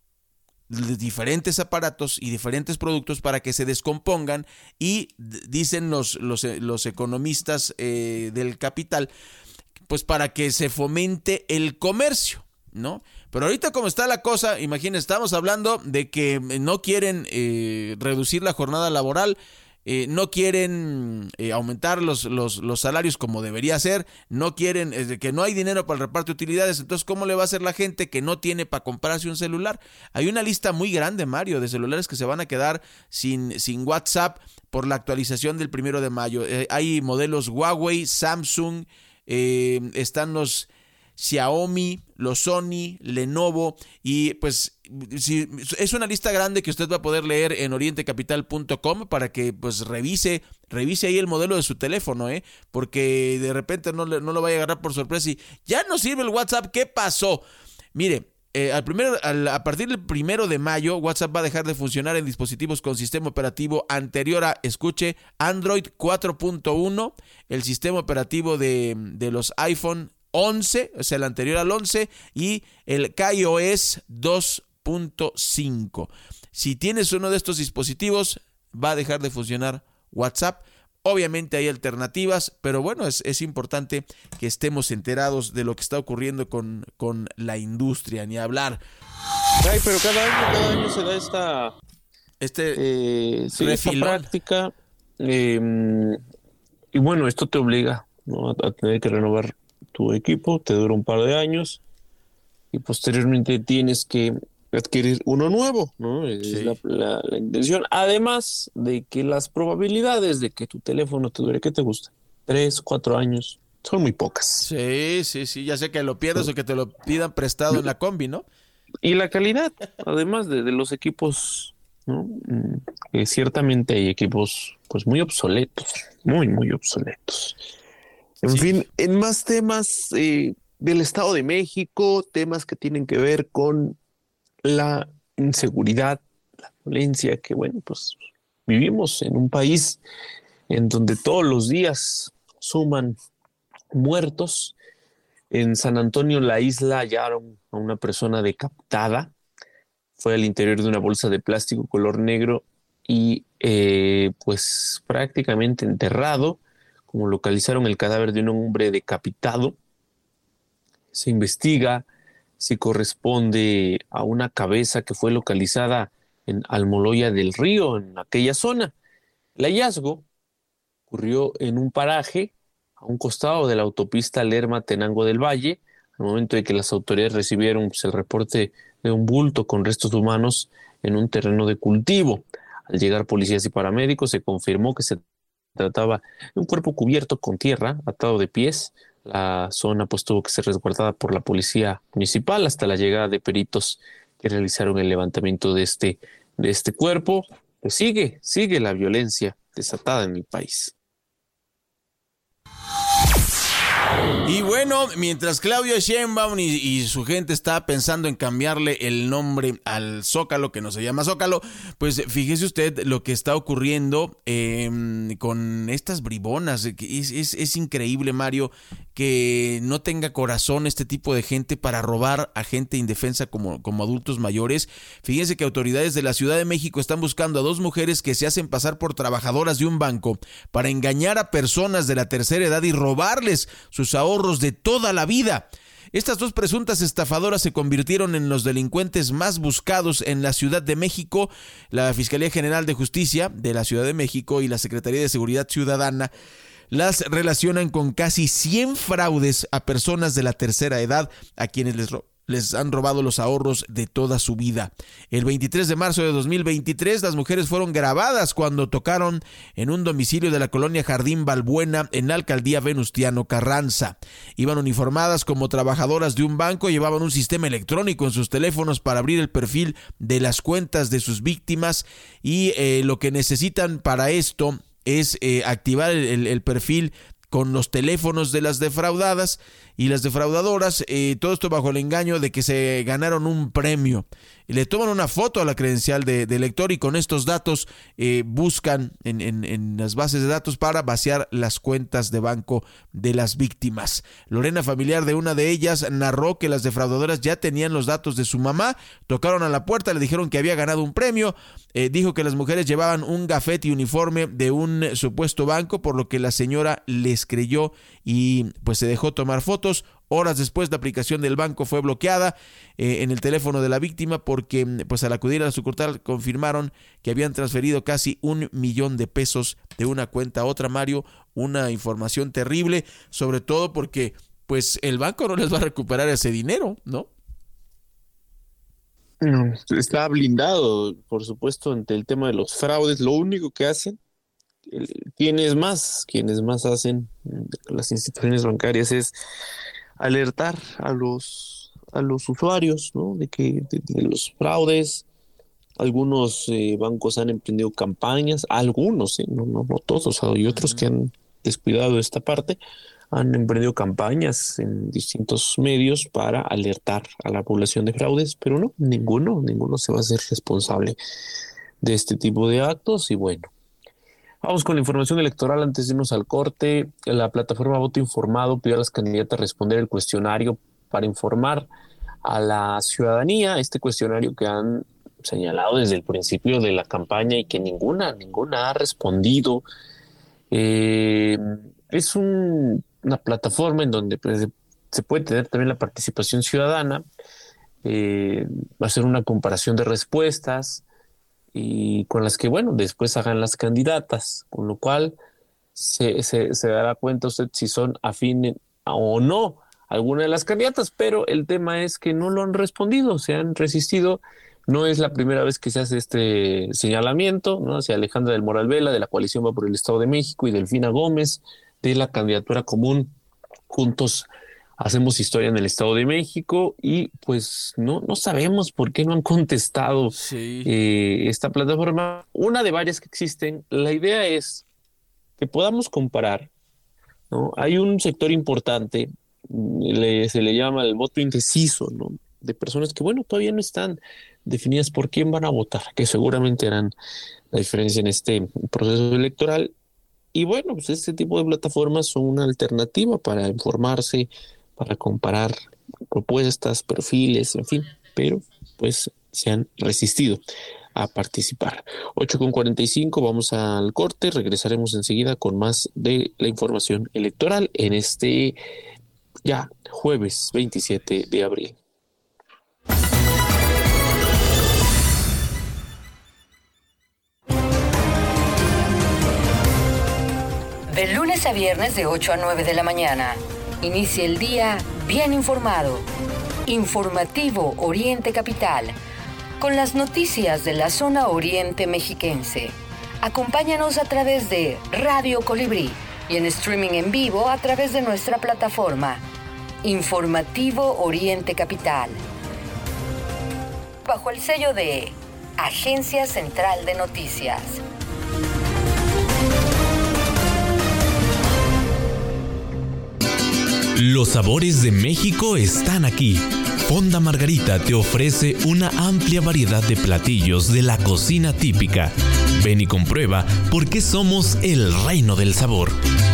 diferentes aparatos y diferentes productos para que se descompongan y dicen los, los, eh, los economistas eh, del capital, pues para que se fomente el comercio, ¿no? Pero ahorita como está la cosa, imagínense, estamos hablando de que no quieren eh, reducir la jornada laboral, eh, no quieren eh, aumentar los, los, los, salarios como debería ser, no quieren, eh, que no hay dinero para el reparto de utilidades, entonces ¿cómo le va a hacer la gente que no tiene para comprarse un celular? Hay una lista muy grande, Mario, de celulares que se van a quedar sin, sin WhatsApp por la actualización del primero de mayo. hay modelos Huawei, Samsung, están los Xiaomi, los Sony, Lenovo y pues si, es una lista grande que usted va a poder leer en orientecapital.com para que pues revise, revise ahí el modelo de su teléfono, ¿eh? Porque de repente no, no lo vaya a agarrar por sorpresa y ya no sirve el WhatsApp, ¿qué pasó? Mire, eh, al a partir del primero de mayo, WhatsApp va a dejar de funcionar en dispositivos con sistema operativo anterior a, escuche, Android 4.1, el sistema operativo de, de los iPhone 11, es el anterior al 11, y el KaiOS 2.5. Si tienes uno de estos dispositivos, va a dejar de funcionar WhatsApp Obviamente hay alternativas, pero bueno, es, es importante que estemos enterados de lo que está ocurriendo con, con la industria, ni hablar. Ay, pero cada año, cada año se da esta, este eh, sí, esta práctica. eh, y bueno, esto te obliga ¿no? a tener que renovar tu equipo, te dura un par de años y posteriormente tienes que adquirir uno nuevo, ¿no? Es Sí. la, la- la intención. Además de que las probabilidades de que tu teléfono te dure, ¿qué te gusta? Tres, cuatro años, son muy pocas. Sí, sí, sí, ya sé que lo pierdas o que te lo pidan prestado en la combi, ¿no? Y la calidad, además de, de los equipos, ¿no? Mm, que ciertamente hay equipos pues muy obsoletos, muy, muy obsoletos. En fin, en más temas eh, del Estado de México, temas que tienen que ver con la inseguridad, la violencia, que bueno, pues vivimos en un país en donde todos los días suman muertos. En San Antonio, la isla, hallaron a una persona decapitada. Fue al interior de una bolsa de plástico color negro y eh, pues prácticamente enterrado, como localizaron el cadáver de un hombre decapitado. Se investiga si corresponde a una cabeza que fue localizada en Almoloya del Río, en aquella zona. El hallazgo ocurrió en un paraje a un costado de la autopista Lerma-Tenango del Valle, al momento de que las autoridades recibieron pues, el reporte de un bulto con restos humanos en un terreno de cultivo. Al llegar policías y paramédicos se confirmó que se trataba de un cuerpo cubierto con tierra, atado de pies. La zona pues tuvo que ser resguardada por la policía municipal hasta la llegada de peritos que realizaron el levantamiento de este, de este cuerpo. Pues sigue, sigue la violencia desatada en el país. Y bueno, mientras Claudio Sheinbaum y, su gente está pensando en cambiarle el nombre al Zócalo, que no se llama Zócalo, pues fíjese usted lo que está ocurriendo eh, con estas bribonas. Es, increíble, Mario, que no tenga corazón este tipo de gente para robar a gente indefensa como, como adultos mayores. Fíjense que autoridades de la Ciudad de México están buscando a dos mujeres que se hacen pasar por trabajadoras de un banco para engañar a personas de la tercera edad y robarles sus ahorros de toda la vida. Estas dos presuntas estafadoras se convirtieron en los delincuentes más buscados en la Ciudad de México. La Fiscalía General de Justicia de la Ciudad de México y la Secretaría de Seguridad Ciudadana las relacionan con casi 100 fraudes a personas de la tercera edad a quienes les, ro- les han robado los ahorros de toda su vida. El 23 de marzo de 2023 las mujeres fueron grabadas cuando tocaron en un domicilio de la colonia Jardín Balbuena en la alcaldía Venustiano Carranza. Iban uniformadas como trabajadoras de un banco, llevaban un sistema electrónico en sus teléfonos para abrir el perfil de las cuentas de sus víctimas y eh, lo que necesitan para esto es eh, activar el, perfil con los teléfonos de las defraudadas y las defraudadoras, eh, todo esto bajo el engaño de que se ganaron un premio. Le toman una foto a la credencial de, de lector y con estos datos eh, buscan en, en- en las bases de datos para vaciar las cuentas de banco de las víctimas. Lorena, familiar de una de ellas, narró que las defraudadoras ya tenían los datos de su mamá, tocaron a la puerta, le dijeron que había ganado un premio, eh, dijo que las mujeres llevaban un gafete y uniforme de un supuesto banco, por lo que la señora les creyó y pues se dejó tomar fotos. Horas después la aplicación del banco fue bloqueada eh, en el teléfono de la víctima porque pues al acudir a la sucursal confirmaron que habían transferido casi un millón de pesos de una cuenta a otra, Mario, una información terrible, sobre todo porque pues el banco no les va a recuperar ese dinero, ¿no? Está blindado, por supuesto, ante el tema de los fraudes. Lo único que hacen, quienes más, quienes más hacen las instituciones bancarias es alertar a los a los usuarios, ¿no? De que de, de los fraudes. Algunos eh, bancos han emprendido campañas, algunos, ¿eh? no, no, no todos, hay otros que han descuidado esta parte, han emprendido campañas en distintos medios para alertar a la población de fraudes, pero no, ninguno, ninguno se va a hacer responsable de este tipo de actos y bueno. Vamos con la información electoral antes de irnos al corte. La plataforma Voto Informado pidió a las candidatas responder el cuestionario para informar a la ciudadanía, este cuestionario que han señalado desde el principio de la campaña y que ninguna, ninguna ha respondido Eh, es una plataforma en donde pues, se puede tener también la participación ciudadana, eh, va a ser una comparación de respuestas y con las que, bueno, después hagan las candidatas, con lo cual se, se dará cuenta usted si son afines o no alguna de las candidatas, pero el tema es que no lo han respondido, se han resistido. No es la primera vez que se hace este señalamiento, ¿no? Hacia Alejandra del Moral Vela, de la coalición Va por el Estado de México, y Delfina Gómez, de la candidatura común Juntos Hacemos Historia en el Estado de México, y pues no, no sabemos por qué no han contestado eh, esta plataforma. Una de varias que existen, la idea es que podamos comparar, ¿no? Hay un sector importante se le llama el voto indeciso, ¿no? De personas que, bueno, todavía no están definidas por quién van a votar, que seguramente harán la diferencia en este proceso electoral. Y bueno, pues este tipo de plataformas son una alternativa para informarse, para comparar propuestas, perfiles, en fin, pero pues se han resistido a participar. 8 con 45, vamos al corte, regresaremos enseguida con más de la información electoral en este ya jueves 27 de abril. De lunes a viernes de 8 a 9 de la mañana. Inicia el día bien informado. Informativo Oriente Capital. Con las noticias de la zona oriente mexiquense. Acompáñanos a través de Radio Colibrí y en streaming en vivo a través de nuestra plataforma Informativo Oriente Capital. Bajo el sello de Agencia Central de Noticias. Los sabores de México están aquí. Fonda Margarita te ofrece una amplia variedad de platillos de la cocina típica. Ven y comprueba por qué somos el reino del sabor.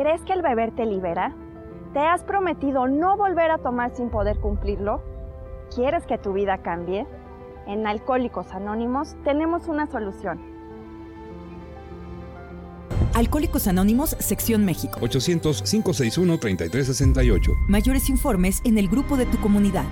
¿Crees que el beber te libera? ¿Te has prometido no volver a tomar sin poder cumplirlo? ¿Quieres que tu vida cambie? En Alcohólicos Anónimos tenemos una solución. Alcohólicos Anónimos, Sección México. 800-561-3368. Mayores informes en el grupo de tu comunidad.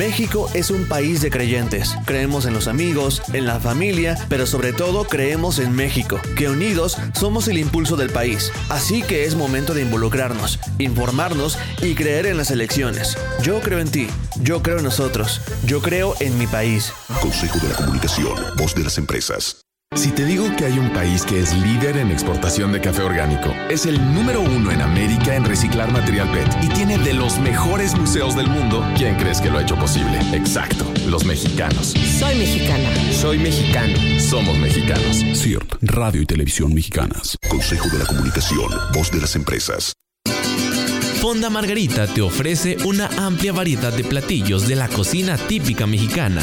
México es un país de creyentes. Creemos en los amigos, en la familia, pero sobre todo creemos en México, que unidos somos el impulso del país. Así que es momento de involucrarnos, informarnos y creer en las elecciones. Yo creo en ti, yo creo en nosotros, yo creo en mi país. Consejo de la Comunicación, voz de las empresas. Si te digo que hay un país que es líder en exportación de café orgánico, es el número uno en América en reciclar material PET y tiene de los mejores museos del mundo, ¿quién crees que lo ha hecho posible? Exacto, los mexicanos. Soy mexicana. Soy mexicano. Somos mexicanos. CIRT, Radio y Televisión Mexicanas. Consejo de la Comunicación, voz de las empresas. Fonda Margarita te ofrece una amplia variedad de platillos de la cocina típica mexicana.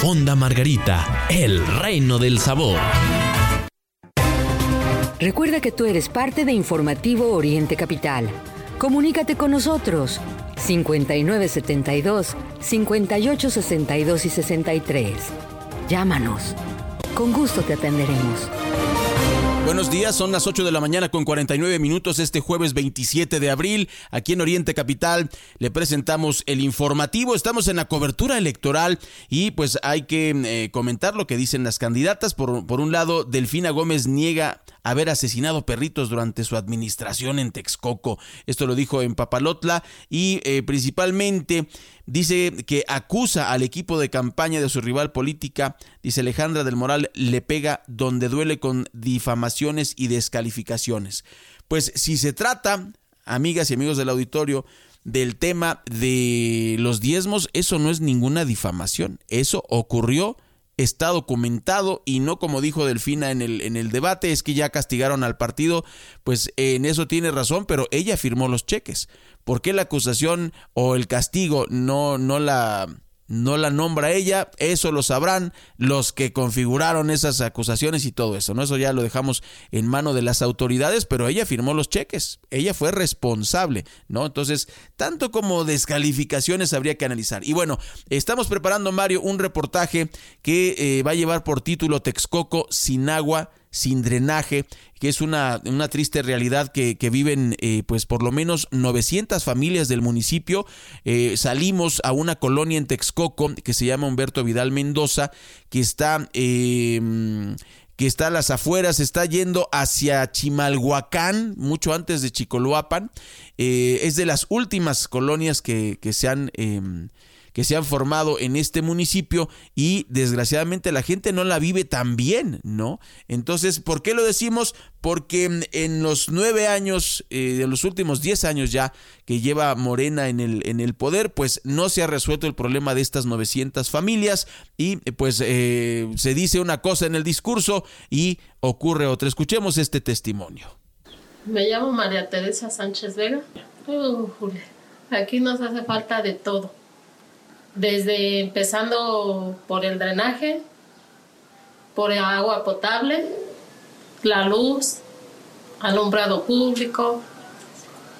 Fonda Margarita, el reino del sabor. Recuerda que tú eres parte de Informativo Oriente Capital. Comunícate con nosotros 5972 5862 y 63. Llámanos. Con gusto te atenderemos. Buenos días, son las 8 de la mañana con 49 minutos este jueves 27 de abril. Aquí en Oriente Capital le presentamos el informativo. Estamos en la cobertura electoral y pues hay que eh, comentar lo que dicen las candidatas. Por, por un lado, Delfina Gómez niega haber asesinado perritos durante su administración en Texcoco. Esto lo dijo en Papalotla y eh, principalmente dice que acusa al equipo de campaña de su rival política. Dice Alejandra del Moral le pega donde duele con difamaciones y descalificaciones. Pues si se trata, amigas y amigos del auditorio, del tema de los diezmos, eso no es ninguna difamación. Eso ocurrió está documentado y no como dijo Delfina en el, en el debate, es que ya castigaron al partido, pues en eso tiene razón, pero ella firmó los cheques. ¿Por qué la acusación o el castigo no, no la no la nombra ella, eso lo sabrán los que configuraron esas acusaciones y todo eso, ¿no? Eso ya lo dejamos en mano de las autoridades, pero ella firmó los cheques, ella fue responsable, ¿no? Entonces, tanto como descalificaciones habría que analizar. Y bueno, estamos preparando, Mario, un reportaje que eh, va a llevar por título Texcoco sin agua sin drenaje, que es una, una triste realidad que, viven eh, pues por lo menos 900 familias del municipio. Eh, salimos a una colonia en Texcoco que se llama Humberto Vidal Mendoza, que está... Em, que está a las afueras, está yendo hacia Chimalhuacán, mucho antes de Chicoloapan. Eh, es de las últimas colonias que, que se han que se han formado en este municipio y desgraciadamente la gente no la vive tan bien, ¿no? Entonces, ¿por qué lo decimos? Porque en los nueve años, eh, de los últimos diez años ya que lleva Morena en el, en el poder, pues no se ha resuelto el problema de estas 900 familias y pues eh, se dice una cosa en el discurso y ocurre otra. Escuchemos este testimonio. Me llamo María Teresa Sánchez Vega. Uh, aquí nos hace falta de todo desde empezando por el drenaje, por el agua potable, la luz, alumbrado público,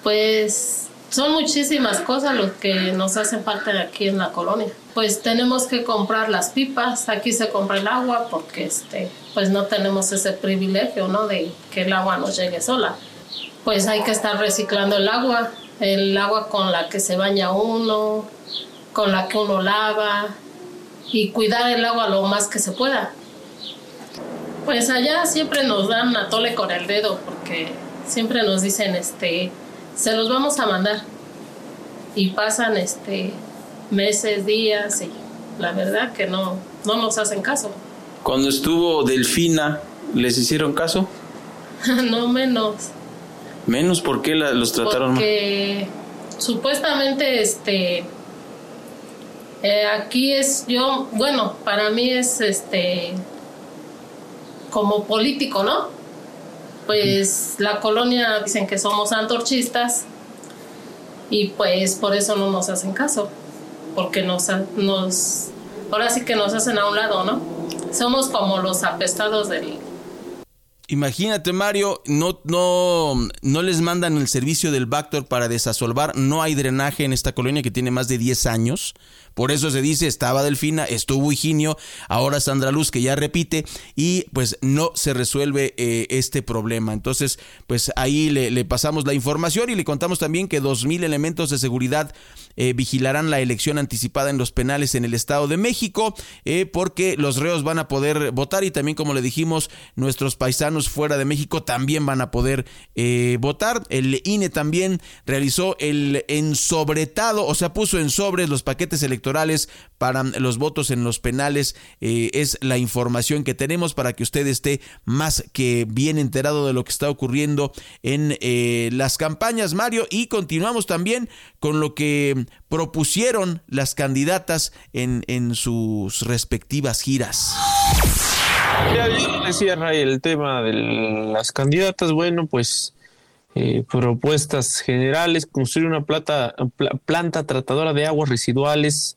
pues son muchísimas cosas lo que nos hacen falta aquí en la colonia. Pues tenemos que comprar las pipas, aquí se compra el agua porque este, pues no tenemos ese privilegio, ¿no? De que el agua nos llegue sola. Pues hay que estar reciclando el agua, el agua con la que se baña uno, con la que uno lava y cuidar el agua lo más que se pueda. Pues allá siempre nos dan a tole con el dedo porque siempre nos dicen, este, se los vamos a mandar. Y pasan este, meses, días y la verdad que no, no nos hacen caso. Cuando estuvo Delfina, ¿les hicieron caso? no menos. ¿Menos? ¿Por qué los trataron mal? Porque supuestamente este, eh, aquí es yo, bueno, para mí es este como político, ¿no? Pues la colonia dicen que somos antorchistas y pues por eso no nos hacen caso, porque nos, nos ahora sí que nos hacen a un lado, ¿no? Somos como los apestados del, Imagínate, Mario, no, no, no les mandan el servicio del Bactor para desasolvar. No hay drenaje en esta colonia que tiene más de 10 años. Por eso se dice, estaba Delfina, estuvo Higinio, ahora Sandra Luz, que ya repite, y pues no se resuelve eh, este problema. Entonces, pues ahí le, pasamos la información y le contamos también que 2.000 elementos de seguridad eh, vigilarán la elección anticipada en los penales en el Estado de México, eh, porque los reos van a poder votar y también, como le dijimos, nuestros paisanos fuera de México también van a poder votar. El INE también realizó el ensobretado, o sea, puso en sobres los paquetes electorales para los votos en los penales. Eh, es la información que tenemos para que usted esté más que bien enterado de lo que está ocurriendo en eh, las campañas, Mario. Y continuamos también con lo que propusieron las candidatas en, en sus respectivas giras. Ya decía Ray el tema de las candidatas, bueno, pues eh, propuestas generales, construir una plata, planta tratadora de aguas residuales,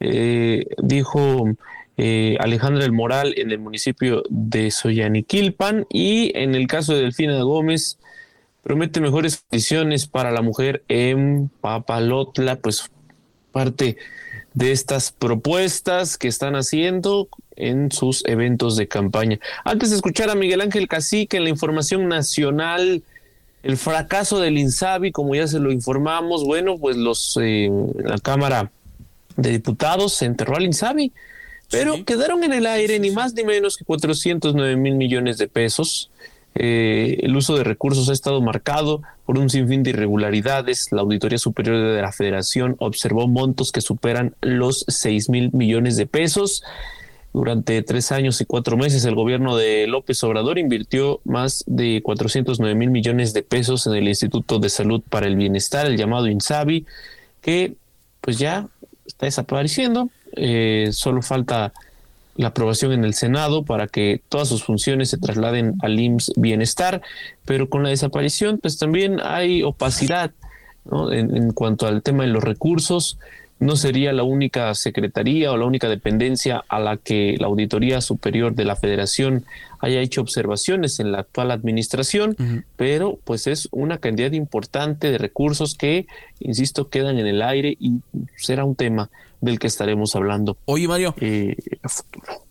eh, dijo eh, Alejandra del Moral en el municipio de Soyaniquilpan y en el caso de Delfina Gómez promete mejores condiciones para la mujer en Papalotla, pues parte de estas propuestas que están haciendo en sus eventos de campaña. Antes de escuchar a Miguel Ángel Cacique en la información nacional, el fracaso del INSABI, como ya se lo informamos, bueno, pues los eh, la Cámara de Diputados se enterró al INSABI, pero quedaron en el aire ni más ni menos que 409 mil millones de pesos. Eh, el uso de recursos ha estado marcado por un sinfín de irregularidades. La Auditoría Superior de la Federación observó montos que superan los 6 mil millones de pesos. Durante tres años y cuatro meses, el gobierno de López Obrador invirtió más de 409 mil millones de pesos en el Instituto de Salud para el Bienestar, el llamado INSABI, que pues ya está desapareciendo. Eh, solo falta la aprobación en el Senado para que todas sus funciones se trasladen al IMSS Bienestar, pero con la desaparición pues también hay opacidad en, en, cuanto al tema de los recursos. No sería la única secretaría o la única dependencia a la que la Auditoría Superior de la Federación haya hecho observaciones en la actual administración, pero pues es una cantidad importante de recursos que, insisto, quedan en el aire y será un tema del que estaremos hablando. Oye, Mario. Eh,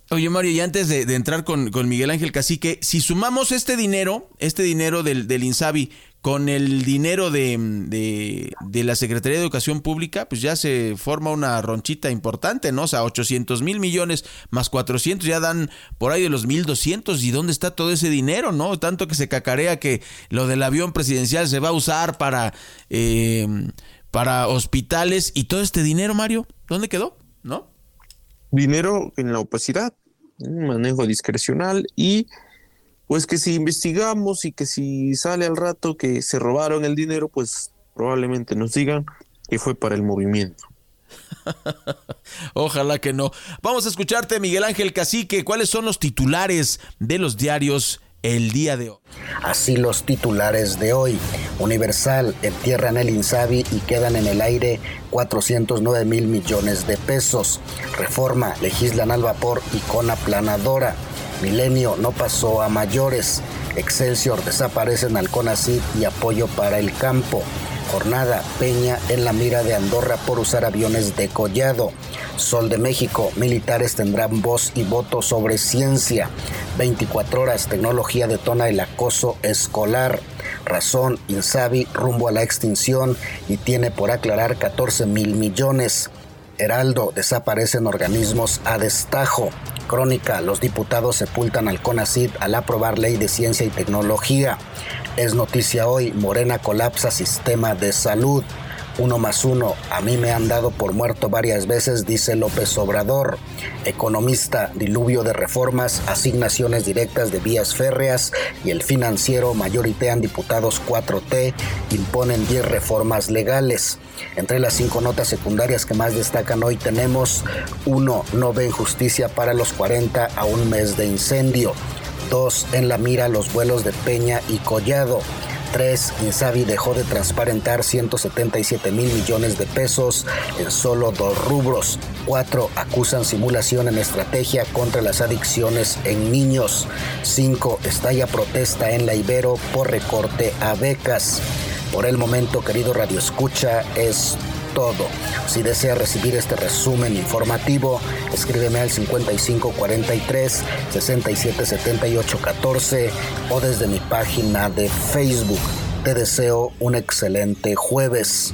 Oye, Mario, y antes de, entrar con, con, Miguel Ángel Cacique, si sumamos este dinero, este dinero del, del INSABI, con el dinero de, de, de, la Secretaría de Educación Pública, pues ya se forma una ronchita importante, ¿no? O sea, 800 mil millones más 400 ya dan por ahí de los 1200. ¿Y dónde está todo ese dinero, no? Tanto que se cacarea que lo del avión presidencial se va a usar para, eh, para hospitales y todo este dinero, Mario, ¿dónde quedó? ¿No? Dinero en la opacidad, manejo discrecional y pues que si investigamos y que si sale al rato que se robaron el dinero, pues probablemente nos digan que fue para el movimiento. Ojalá que no. Vamos a escucharte, Miguel Ángel Cacique. ¿Cuáles son los titulares de los diarios el día de hoy? Así los titulares de hoy. Universal entierran el Insabi y quedan en el aire 409 mil millones de pesos. Reforma legislan al vapor y con aplanadora. Milenio no pasó a mayores. Excelsior desaparece en Alconacid y apoyo para el campo. Jornada Peña en la mira de Andorra por usar aviones de collado. Sol de México, militares tendrán voz y voto sobre ciencia. 24 horas, tecnología detona el acoso escolar. Razón, Insabi rumbo a la extinción y tiene por aclarar 14 mil millones. Heraldo, desaparecen organismos a destajo. Crónica, los diputados sepultan al CONACID al aprobar ley de ciencia y tecnología. Es noticia hoy, Morena colapsa sistema de salud. Uno más uno, a mí me han dado por muerto varias veces, dice López Obrador. Economista, diluvio de reformas, asignaciones directas de vías férreas y el financiero mayoritean diputados 4T, imponen 10 reformas legales. Entre las cinco notas secundarias que más destacan hoy tenemos 1. No ven justicia para los 40 a un mes de incendio. 2. En la mira los vuelos de Peña y Collado. 3. Insabi dejó de transparentar 177 mil millones de pesos en solo dos rubros. 4. Acusan simulación en estrategia contra las adicciones en niños. 5. Estalla protesta en la Ibero por recorte a becas. Por el momento, querido Radio Escucha, es todo. Si desea recibir este resumen informativo, escríbeme al 5543 677814 o desde mi página de Facebook. Te deseo un excelente jueves.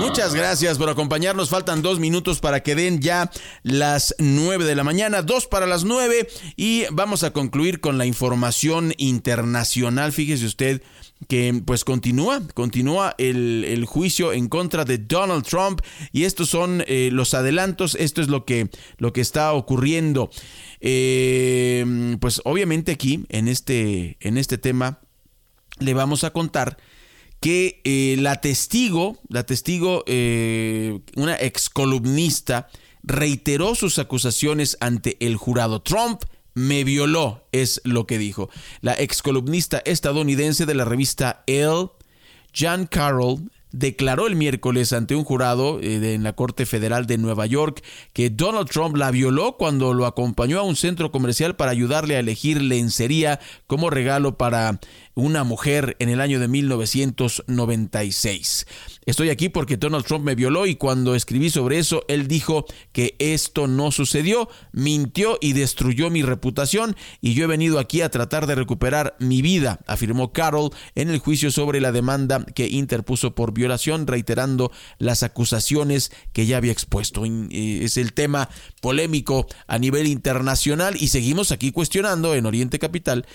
Muchas gracias por acompañarnos. Faltan dos minutos para que den ya las nueve de la mañana, dos para las nueve y vamos a concluir con la información internacional. Fíjese usted que pues continúa, continúa el, el, juicio en contra de Donald Trump y estos son eh, los adelantos, esto es lo que, lo que está ocurriendo. Eh, pues obviamente aquí en este, en este tema le vamos a contar que eh, la testigo, la testigo, eh, una ex columnista, reiteró sus acusaciones ante el jurado. Trump me violó, es lo que dijo. La ex columnista estadounidense de la revista Elle, Jan Carroll, declaró el miércoles ante un jurado eh, en la Corte Federal de Nueva York que Donald Trump la violó cuando lo acompañó a un centro comercial para ayudarle a elegir lencería como regalo para una mujer en el año de 1996. Estoy aquí porque Donald Trump me violó y cuando escribí sobre eso, él dijo que esto no sucedió, mintió y destruyó mi reputación y yo he venido aquí a tratar de recuperar mi vida, afirmó Carol en el juicio sobre la demanda que interpuso por violación, reiterando las acusaciones que ya había expuesto. Eh, es el tema polémico a nivel internacional y seguimos aquí cuestionando en Oriente Capital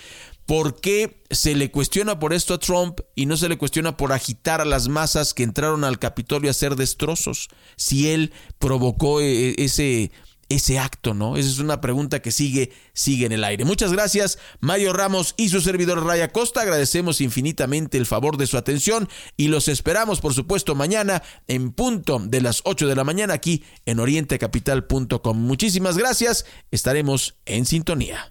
¿Por qué se le cuestiona por esto a Trump y no se le cuestiona por agitar a las masas que entraron al Capitolio a hacer destrozos? Si él provocó eh, ese, ese acto, ¿no? Esa es una pregunta que sigue, sigue en el aire. Muchas gracias, Mario Ramos y su servidor Raya Costa. Agradecemos infinitamente el favor de su atención y los esperamos, por supuesto, mañana en punto de las 8 de la mañana aquí en orientecapital.com. Muchísimas gracias. Estaremos en sintonía.